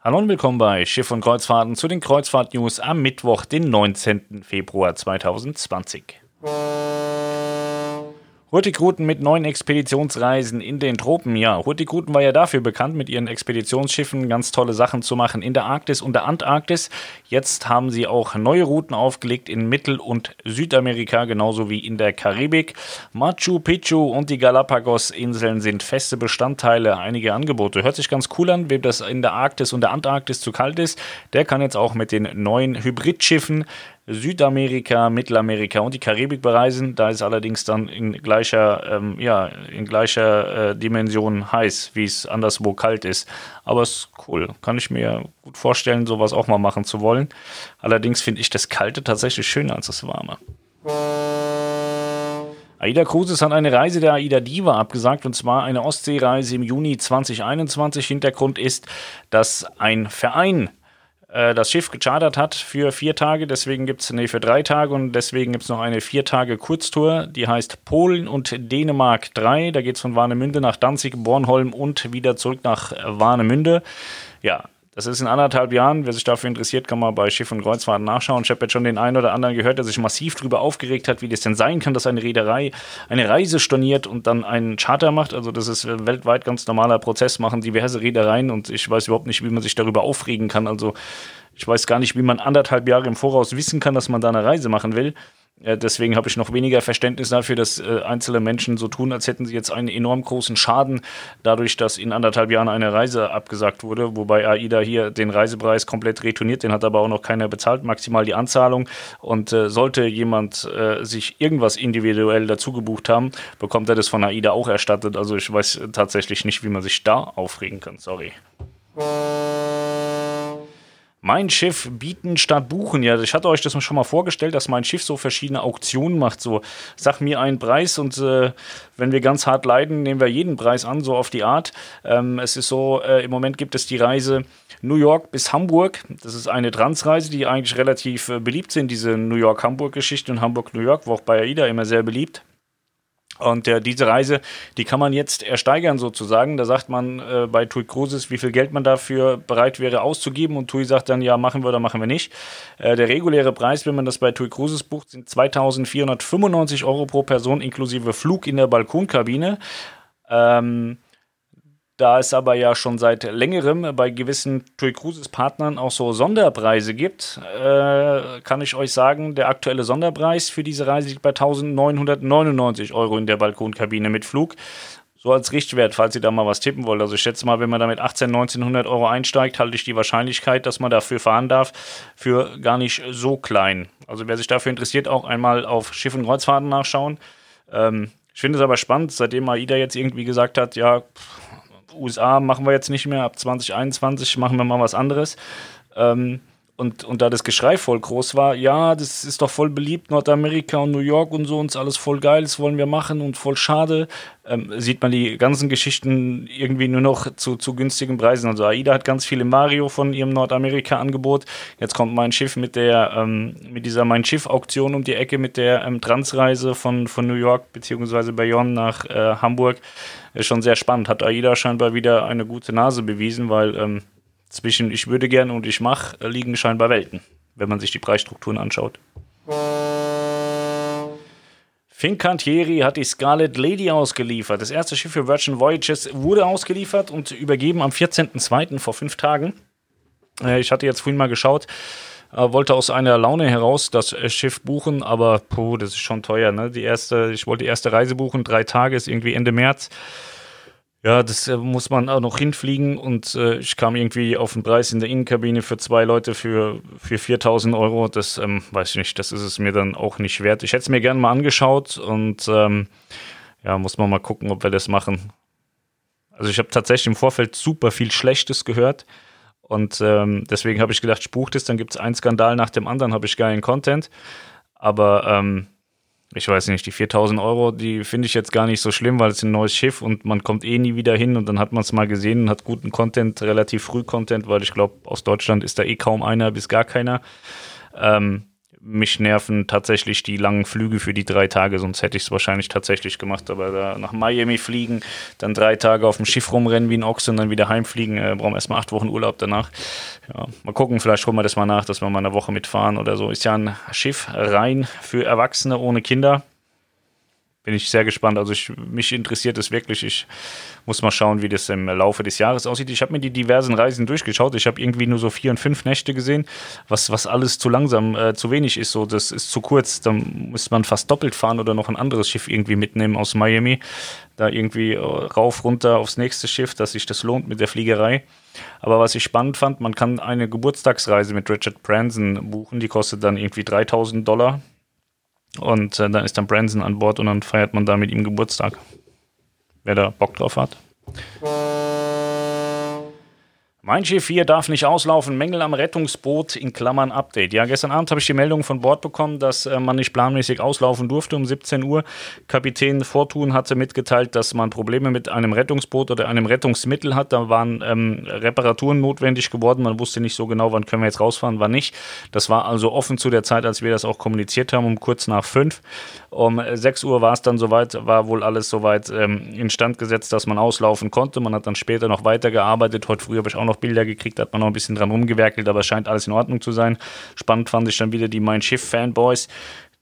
Hallo und willkommen bei Schiff und Kreuzfahrten zu den Kreuzfahrt-News am Mittwoch, den 19. Februar 2020. Hurtigruten mit neuen Expeditionsreisen in den Tropen. Ja, Hurtigruten war ja dafür bekannt, mit ihren Expeditionsschiffen ganz tolle Sachen zu machen in der Arktis und der Antarktis. Jetzt haben sie auch neue Routen aufgelegt in Mittel- und Südamerika, genauso wie in der Karibik. Machu Picchu und die Galapagos-Inseln sind feste Bestandteile einiger Angebote. Hört sich ganz cool an, wem das in der Arktis und der Antarktis zu kalt ist. Der kann jetzt auch mit den neuen Hybridschiffen Südamerika, Mittelamerika und die Karibik bereisen. Da ist allerdings dann in gleicher, ähm, ja, in gleicher äh, Dimension heiß, wie es anderswo kalt ist. Aber es ist cool. Kann ich mir gut vorstellen, sowas auch mal machen zu wollen. Allerdings finde ich das Kalte tatsächlich schöner als das Warme. AIDA Cruises hat eine Reise der AIDA Diva abgesagt und zwar eine Ostseereise im Juni 2021. Hintergrund ist, dass ein Verein äh, das Schiff gechartert hat für vier Tage, deswegen gibt es, nee, für drei Tage und deswegen gibt es noch eine vier Tage Kurztour, die heißt Polen und Dänemark 3. Da geht es von Warnemünde nach Danzig, Bornholm und wieder zurück nach Warnemünde. Ja, das ist in anderthalb Jahren. Wer sich dafür interessiert, kann mal bei Schiff und Kreuzfahrten nachschauen. Ich habe jetzt schon den einen oder anderen gehört, der sich massiv darüber aufgeregt hat, wie das denn sein kann, dass eine Reederei eine Reise storniert und dann einen Charter macht. Also das ist weltweit ganz normaler Prozess, machen diverse Reedereien und ich weiß überhaupt nicht, wie man sich darüber aufregen kann. Also ich weiß gar nicht, wie man anderthalb Jahre im Voraus wissen kann, dass man da eine Reise machen will. Deswegen habe ich noch weniger Verständnis dafür, dass äh, einzelne Menschen so tun, als hätten sie jetzt einen enorm großen Schaden, dadurch, dass in anderthalb Jahren eine Reise abgesagt wurde, wobei AIDA hier den Reisepreis komplett retourniert, den hat aber auch noch keiner bezahlt, maximal die Anzahlung. Und äh, sollte jemand äh, sich irgendwas individuell dazu gebucht haben, bekommt er das von AIDA auch erstattet. Also ich weiß tatsächlich nicht, wie man sich da aufregen kann. Sorry. Mein Schiff bieten statt buchen. Ja, ich hatte euch das schon mal vorgestellt, dass mein Schiff so verschiedene Auktionen macht. So, sag mir einen Preis und äh, wenn wir ganz hart leiden, nehmen wir jeden Preis an, so auf die Art. Ähm, es ist so, äh, im Moment gibt es die Reise New York bis Hamburg. Das ist eine Transreise, die eigentlich relativ äh, beliebt sind, diese New York-Hamburg-Geschichte und Hamburg-New York, war auch bei AIDA immer sehr beliebt. Und äh, diese Reise, die kann man jetzt ersteigern sozusagen. Da sagt man äh, bei TUI Cruises, wie viel Geld man dafür bereit wäre auszugeben. Und TUI sagt dann, ja, machen wir oder machen wir nicht. Äh, der reguläre Preis, wenn man das bei TUI Cruises bucht, sind 2495 Euro pro Person inklusive Flug in der Balkonkabine. Ähm, da es aber ja schon seit längerem bei gewissen TUI Cruises Partnern auch so Sonderpreise gibt, äh, kann ich euch sagen, der aktuelle Sonderpreis für diese Reise liegt bei 1999 Euro in der Balkonkabine mit Flug. So als Richtwert, falls ihr da mal was tippen wollt. Also ich schätze mal, wenn man da mit 18, 1900 Euro einsteigt, halte ich die Wahrscheinlichkeit, dass man dafür fahren darf, für gar nicht so klein. Also wer sich dafür interessiert, auch einmal auf Schiff und Kreuzfahrten nachschauen. Ähm, ich finde es aber spannend, seitdem AIDA jetzt irgendwie gesagt hat, ja, USA machen wir jetzt nicht mehr, ab 2021 machen wir mal was anderes. Ähm, und, und da das Geschrei voll groß war, ja, das ist doch voll beliebt, Nordamerika und New York und so, uns alles voll geil, das wollen wir machen und voll schade, ähm, sieht man die ganzen Geschichten irgendwie nur noch zu, zu günstigen Preisen. Also AIDA hat ganz viel im Mario von ihrem Nordamerika-Angebot. Jetzt kommt mein Schiff mit der, ähm, mit dieser Mein Schiff-Auktion um die Ecke mit der ähm, Transreise von, von New York beziehungsweise Bayonne nach äh, Hamburg. Ist schon sehr spannend. Hat AIDA scheinbar wieder eine gute Nase bewiesen, weil ähm, zwischen ich würde gerne und ich mache äh, liegen scheinbar Welten, wenn man sich die Preisstrukturen anschaut. Fincantieri hat die Scarlet Lady ausgeliefert. Das erste Schiff für Virgin Voyages wurde ausgeliefert und übergeben am 14.02. vor fünf Tagen. Äh, ich hatte jetzt vorhin mal geschaut, äh, wollte aus einer Laune heraus das Schiff buchen, aber puh, das ist schon teuer. Ne? Die erste, ich wollte die erste Reise buchen, drei Tage, ist irgendwie Ende März. Ja, das äh, muss man auch noch hinfliegen und äh, ich kam irgendwie auf den Preis in der Innenkabine für zwei Leute für, für 4000 Euro. Das ähm, weiß ich nicht, das ist es mir dann auch nicht wert. Ich hätte es mir gerne mal angeschaut und ähm, ja, muss man mal gucken, ob wir das machen. Also ich habe tatsächlich im Vorfeld super viel Schlechtes gehört und ähm, deswegen habe ich gedacht, ich buche das, dann gibt es einen Skandal nach dem anderen, habe ich geilen Content. Aber ähm, ich weiß nicht, die 4000 Euro, die finde ich jetzt gar nicht so schlimm, weil es ein neues Schiff und man kommt eh nie wieder hin und dann hat man es mal gesehen und hat guten Content, relativ früh Content, weil ich glaube, aus Deutschland ist da eh kaum einer bis gar keiner. Ähm, mich nerven tatsächlich die langen Flüge für die drei Tage, sonst hätte ich es wahrscheinlich tatsächlich gemacht. Aber da nach Miami fliegen, dann drei Tage auf dem Schiff rumrennen wie ein Ochse und dann wieder heimfliegen, äh, brauchen erstmal acht Wochen Urlaub danach. Ja, mal gucken, vielleicht holen wir das mal nach, dass wir mal eine Woche mitfahren oder so. Ist ja ein Schiff rein für Erwachsene ohne Kinder bin ich sehr gespannt. Also ich, mich interessiert es wirklich. Ich muss mal schauen, wie das im Laufe des Jahres aussieht. Ich habe mir die diversen Reisen durchgeschaut. Ich habe irgendwie nur so vier und fünf Nächte gesehen, was, was alles zu langsam, äh, zu wenig ist. So, das ist zu kurz. Dann muss man fast doppelt fahren oder noch ein anderes Schiff irgendwie mitnehmen aus Miami. Da irgendwie äh, rauf, runter aufs nächste Schiff, dass sich das lohnt mit der Fliegerei. Aber was ich spannend fand, man kann eine Geburtstagsreise mit Richard Branson buchen. Die kostet dann irgendwie 3000 Dollar und äh, dann ist dann Branson an Bord und dann feiert man da mit ihm Geburtstag. Wer da Bock drauf hat. Mein Schiff 4 darf nicht auslaufen. Mängel am Rettungsboot in Klammern Update. Ja, gestern Abend habe ich die Meldung von Bord bekommen, dass äh, man nicht planmäßig auslaufen durfte um 17 Uhr. Kapitän Fortun hatte mitgeteilt, dass man Probleme mit einem Rettungsboot oder einem Rettungsmittel hat. Da waren ähm, Reparaturen notwendig geworden. Man wusste nicht so genau, wann können wir jetzt rausfahren, wann nicht. Das war also offen zu der Zeit, als wir das auch kommuniziert haben, um kurz nach 5. Um 6 Uhr war es dann soweit, war wohl alles soweit ähm, instand gesetzt, dass man auslaufen konnte. Man hat dann später noch weitergearbeitet. Heute früh habe ich auch noch Bilder gekriegt, hat man noch ein bisschen dran rumgewerkelt, aber scheint alles in Ordnung zu sein. Spannend fand ich dann wieder die Mein Schiff-Fanboys,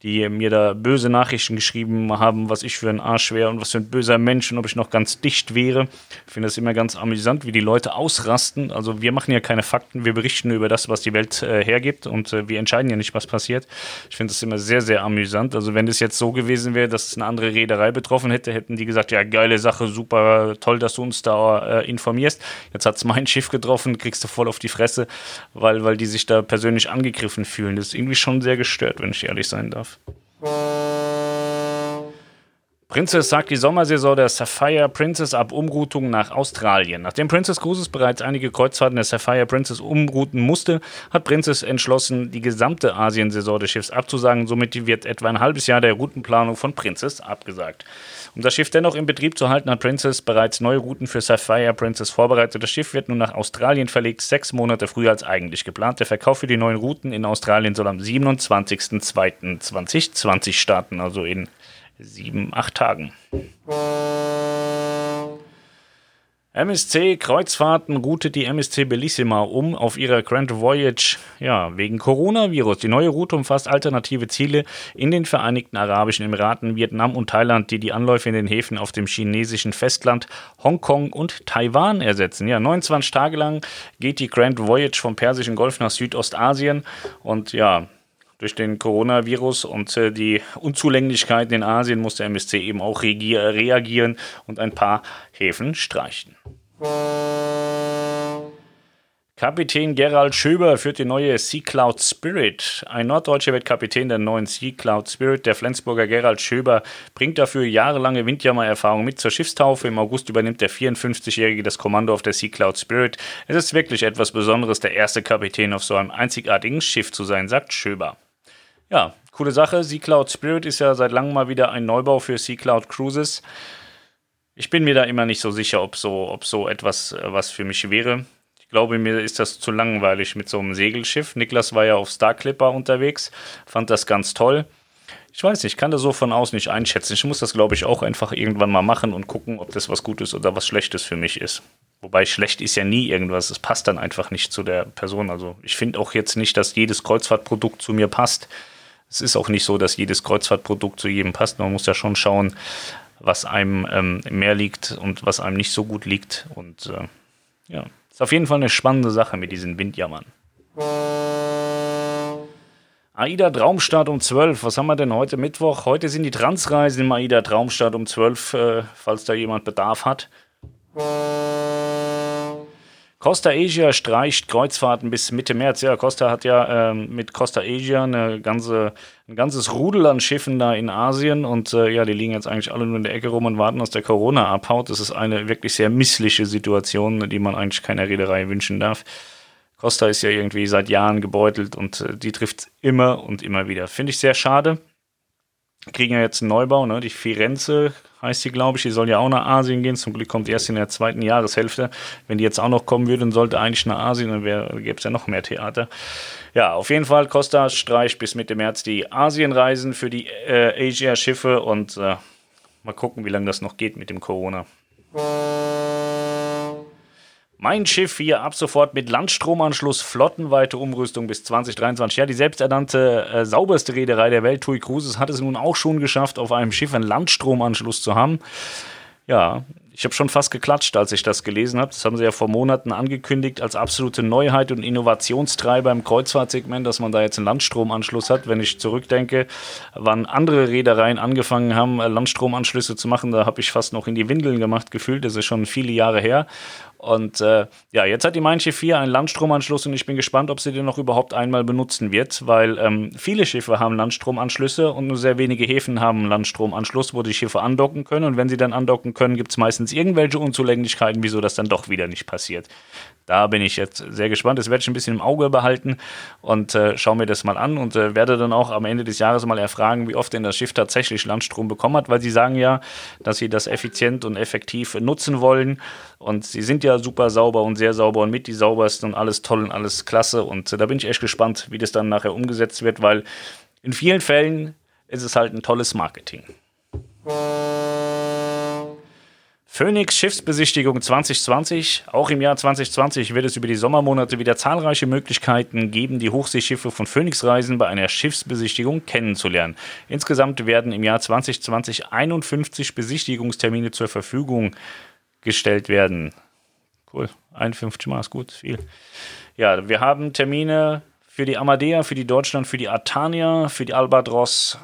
die mir da böse Nachrichten geschrieben haben, was ich für ein Arsch wäre und was für ein böser Mensch und ob ich noch ganz dicht wäre. Ich finde das immer ganz amüsant, wie die Leute ausrasten. Also wir machen ja keine Fakten, wir berichten nur über das, was die Welt äh, hergibt und äh, wir entscheiden ja nicht, was passiert. Ich finde das immer sehr, sehr amüsant. Also wenn es jetzt so gewesen wäre, dass es eine andere Reederei betroffen hätte, hätten die gesagt, ja, geile Sache, super, toll, dass du uns da äh, informierst. Jetzt hat es mein Schiff getroffen, kriegst du voll auf die Fresse, weil, weil die sich da persönlich angegriffen fühlen. Das ist irgendwie schon sehr gestört, wenn ich ehrlich sein darf. enough. Princess sagt die Sommersaison der Sapphire Princess ab Umroutung nach Australien. Nachdem Princess Cruises bereits einige Kreuzfahrten der Sapphire Princess umrouten musste, hat Princess entschlossen, die gesamte Asiensaison des Schiffs abzusagen. Somit wird etwa ein halbes Jahr der Routenplanung von Princess abgesagt. Um das Schiff dennoch in Betrieb zu halten, hat Princess bereits neue Routen für Sapphire Princess vorbereitet. Das Schiff wird nun nach Australien verlegt, sechs Monate früher als eigentlich geplant. Der Verkauf für die neuen Routen in Australien soll am 27.02.2020 starten, also in sieben, acht Tagen. MSC Kreuzfahrten routet die MSC Bellissima um auf ihrer Grand Voyage, ja, wegen Coronavirus. Die neue Route umfasst alternative Ziele in den Vereinigten Arabischen Emiraten, Vietnam und Thailand, die die Anläufe in den Häfen auf dem chinesischen Festland, Hongkong und Taiwan ersetzen. Ja, 29 Tage lang geht die Grand Voyage vom Persischen Golf nach Südostasien und ja, durch den Coronavirus und äh, die Unzulänglichkeiten in Asien muss der MSC eben auch reagieren und ein paar Häfen streichen. Kapitän Gerald Schöber führt die neue Sea Cloud Spirit. Ein Norddeutscher wird Kapitän der neuen Sea Cloud Spirit. Der Flensburger Gerald Schöber bringt dafür jahrelange Windjammer-Erfahrung mit zur Schiffstaufe. Im August übernimmt der 54-Jährige das Kommando auf der Sea Cloud Spirit. Es ist wirklich etwas Besonderes, der erste Kapitän auf so einem einzigartigen Schiff zu sein, sagt Schöber. Ja, coole Sache. Sea Cloud Spirit ist ja seit langem mal wieder ein Neubau für Sea Cloud Cruises. Ich bin mir da immer nicht so sicher, ob so, ob so etwas äh, was für mich wäre. Ich glaube, mir ist das zu langweilig mit so einem Segelschiff. Niklas war ja auf Star Clipper unterwegs, fand das ganz toll. Ich weiß nicht, ich kann das so von außen nicht einschätzen. Ich muss das, glaube ich, auch einfach irgendwann mal machen und gucken, ob das was Gutes oder was Schlechtes für mich ist. Wobei schlecht ist ja nie irgendwas. Es passt dann einfach nicht zu der Person. Also ich finde auch jetzt nicht, dass jedes Kreuzfahrtprodukt zu mir passt es ist auch nicht so, dass jedes Kreuzfahrtprodukt zu jedem passt. Man muss ja schon schauen, was einem ähm, mehr liegt und was einem nicht so gut liegt. Und äh, ja, ist auf jeden Fall eine spannende Sache mit diesen Windjammern. AIDA Traumstart um 12. Was haben wir denn heute Mittwoch? Heute sind die Transreisen im AIDA Traumstart um 12, äh, falls da jemand Bedarf hat. Costa Asia streicht Kreuzfahrten bis Mitte März. Ja, Costa hat ja ähm, mit Costa Asia eine ganze, ein ganzes Rudel an Schiffen da in Asien und äh, ja, die liegen jetzt eigentlich alle nur in der Ecke rum und warten, dass der Corona abhaut. Das ist eine wirklich sehr missliche Situation, die man eigentlich keiner Reederei wünschen darf. Costa ist ja irgendwie seit Jahren gebeutelt und äh, die trifft immer und immer wieder. Finde ich sehr schade. Kriegen ja jetzt einen Neubau, ne? Die Firenze heißt sie, glaube ich. Die soll ja auch nach Asien gehen. Zum Glück kommt die erst in der zweiten Jahreshälfte. Wenn die jetzt auch noch kommen würde, dann sollte eigentlich nach Asien, dann gäbe es ja noch mehr Theater. Ja, auf jeden Fall, Costa streicht bis Mitte März die Asienreisen für die äh, Asia-Schiffe und äh, mal gucken, wie lange das noch geht mit dem Corona. Mein Schiff hier ab sofort mit Landstromanschluss, flottenweite Umrüstung bis 2023. Ja, die selbsternannte äh, sauberste Reederei der Welt, TUI Cruises, hat es nun auch schon geschafft, auf einem Schiff einen Landstromanschluss zu haben. Ja, ich habe schon fast geklatscht, als ich das gelesen habe. Das haben sie ja vor Monaten angekündigt als absolute Neuheit und Innovationstreiber im Kreuzfahrtsegment, dass man da jetzt einen Landstromanschluss hat. Wenn ich zurückdenke, wann andere Reedereien angefangen haben, Landstromanschlüsse zu machen, da habe ich fast noch in die Windeln gemacht gefühlt. Das ist schon viele Jahre her. Und äh, ja, jetzt hat die Mein Schiff 4 einen Landstromanschluss und ich bin gespannt, ob sie den noch überhaupt einmal benutzen wird, weil ähm, viele Schiffe haben Landstromanschlüsse und nur sehr wenige Häfen haben einen Landstromanschluss, wo die Schiffe andocken können. Und wenn sie dann andocken können, gibt es meistens irgendwelche Unzulänglichkeiten, wieso das dann doch wieder nicht passiert. Da bin ich jetzt sehr gespannt. Das werde ich ein bisschen im Auge behalten und äh, schaue mir das mal an und äh, werde dann auch am Ende des Jahres mal erfragen, wie oft denn das Schiff tatsächlich Landstrom bekommen hat, weil sie sagen ja, dass sie das effizient und effektiv nutzen wollen. Und sie sind ja super sauber und sehr sauber und mit die saubersten und alles toll und alles klasse. Und äh, da bin ich echt gespannt, wie das dann nachher umgesetzt wird, weil in vielen Fällen ist es halt ein tolles Marketing. Phoenix Schiffsbesichtigung 2020. Auch im Jahr 2020 wird es über die Sommermonate wieder zahlreiche Möglichkeiten geben, die Hochseeschiffe von Phoenix Reisen bei einer Schiffsbesichtigung kennenzulernen. Insgesamt werden im Jahr 2020 51 Besichtigungstermine zur Verfügung gestellt werden. Cool, 51 Mal ist gut, viel. Ja, wir haben Termine für die Amadea, für die Deutschland, für die Atania, für die Albatros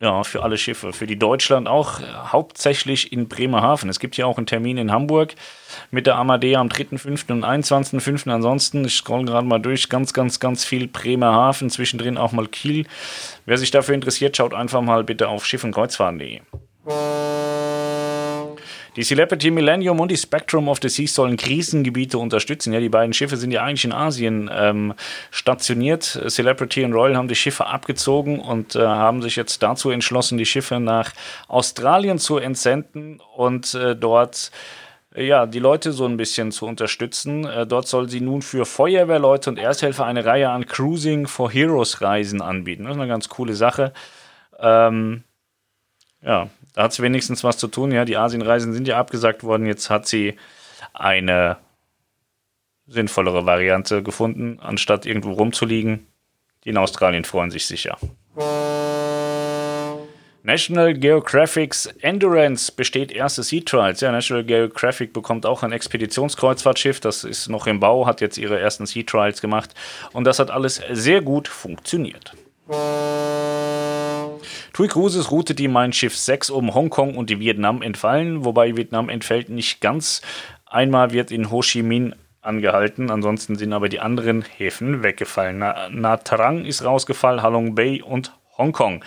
ja, für alle Schiffe. Für die Deutschland auch hauptsächlich in Bremerhaven. Es gibt ja auch einen Termin in Hamburg mit der Amadea am 3.5. und 21.5. Ansonsten, ich scroll gerade mal durch, ganz, ganz, ganz viel Bremerhaven, zwischendrin auch mal Kiel. Wer sich dafür interessiert, schaut einfach mal bitte auf schiffundkreuzfahren.de. Die Celebrity Millennium und die Spectrum of the Seas sollen Krisengebiete unterstützen. Ja, die beiden Schiffe sind ja eigentlich in Asien ähm, stationiert. Celebrity und Royal haben die Schiffe abgezogen und äh, haben sich jetzt dazu entschlossen, die Schiffe nach Australien zu entsenden und äh, dort ja, die Leute so ein bisschen zu unterstützen. Äh, dort soll sie nun für Feuerwehrleute und Ersthelfer eine Reihe an Cruising for Heroes Reisen anbieten. Das ist eine ganz coole Sache. Ähm, ja, da hat sie wenigstens was zu tun. Ja, die Asienreisen sind ja abgesagt worden. Jetzt hat sie eine sinnvollere Variante gefunden, anstatt irgendwo rumzuliegen. Die in Australien freuen sich sicher. National Geographic's Endurance besteht erste Sea Trials. Ja, National Geographic bekommt auch ein Expeditionskreuzfahrtschiff. Das ist noch im Bau, hat jetzt ihre ersten Sea Trials gemacht. Und das hat alles sehr gut funktioniert. TUI Cruises Route die Mein Schiff 6 um Hongkong und die Vietnam entfallen, wobei Vietnam entfällt nicht ganz. Einmal wird in Ho Chi Minh angehalten, ansonsten sind aber die anderen Häfen weggefallen. Na, Na Trang ist rausgefallen, Halong Bay und Hongkong.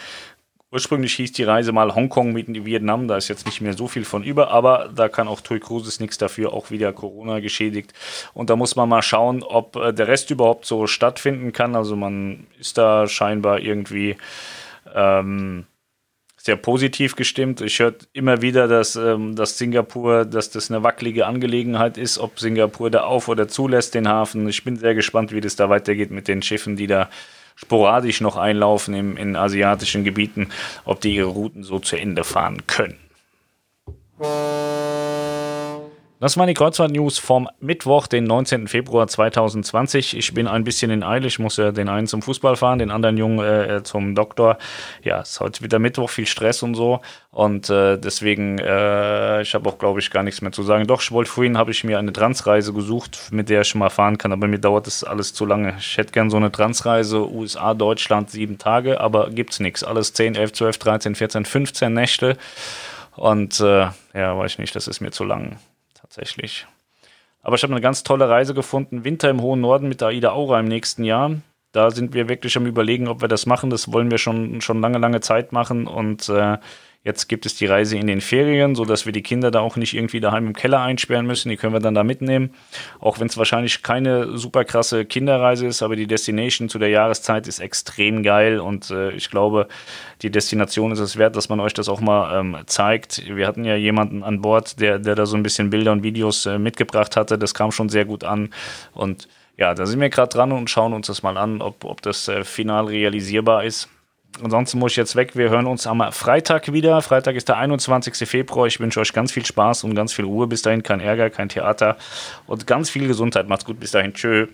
Ursprünglich hieß die Reise mal Hongkong mit Vietnam, da ist jetzt nicht mehr so viel von über, aber da kann auch TUI Cruises nichts dafür, auch wieder Corona geschädigt. Und da muss man mal schauen, ob äh, der Rest überhaupt so stattfinden kann. Also man ist da scheinbar irgendwie ähm, sehr positiv gestimmt. Ich höre immer wieder, dass, ähm, dass Singapur, dass das eine wackelige Angelegenheit ist, ob Singapur da auf oder zulässt den Hafen. Ich bin sehr gespannt, wie das da weitergeht mit den Schiffen, die da sporadisch noch einlaufen im, in asiatischen Gebieten, ob die ihre Routen so zu Ende fahren können. Das waren die Kreuzfahrt-News vom Mittwoch, den 19. Februar 2020. Ich bin ein bisschen in Eile. Ich muss ja den einen zum Fußball fahren, den anderen Jungen äh, zum Doktor. Ja, es ist heute wieder Mittwoch, viel Stress und so. Und äh, deswegen, äh, ich habe auch, glaube ich, gar nichts mehr zu sagen. Doch, ich wollte vorhin, habe ich mir eine Transreise gesucht, mit der ich mal fahren kann. Aber mir dauert das alles zu lange. Ich hätte gern so eine Transreise, USA, Deutschland, sieben Tage. Aber gibt's nichts. Alles 10, 11, 12, 13, 14, 15 Nächte. Und äh, ja, weiß ich nicht, das ist mir zu lang tatsächlich. Aber ich habe eine ganz tolle Reise gefunden. Winter im hohen Norden mit der Aida Aura im nächsten Jahr. Da sind wir wirklich am Überlegen, ob wir das machen. Das wollen wir schon, schon lange, lange Zeit machen. Und äh, Jetzt gibt es die Reise in den Ferien, sodass wir die Kinder da auch nicht irgendwie daheim im Keller einsperren müssen. Die können wir dann da mitnehmen. Auch wenn es wahrscheinlich keine super krasse Kinderreise ist, aber die Destination zu der Jahreszeit ist extrem geil und äh, ich glaube, die Destination ist es wert, dass man euch das auch mal ähm, zeigt. Wir hatten ja jemanden an Bord, der, der da so ein bisschen Bilder und Videos äh, mitgebracht hatte. Das kam schon sehr gut an und ja, da sind wir gerade dran und schauen uns das mal an, ob, ob das äh, final realisierbar ist ansonsten muss ich jetzt weg. Wir hören uns am Freitag wieder. Freitag ist der 21. Februar. Ich wünsche euch ganz viel Spaß und ganz viel Ruhe. Bis dahin kein Ärger, kein Theater und ganz viel Gesundheit. Macht's gut. Bis dahin. Tschö.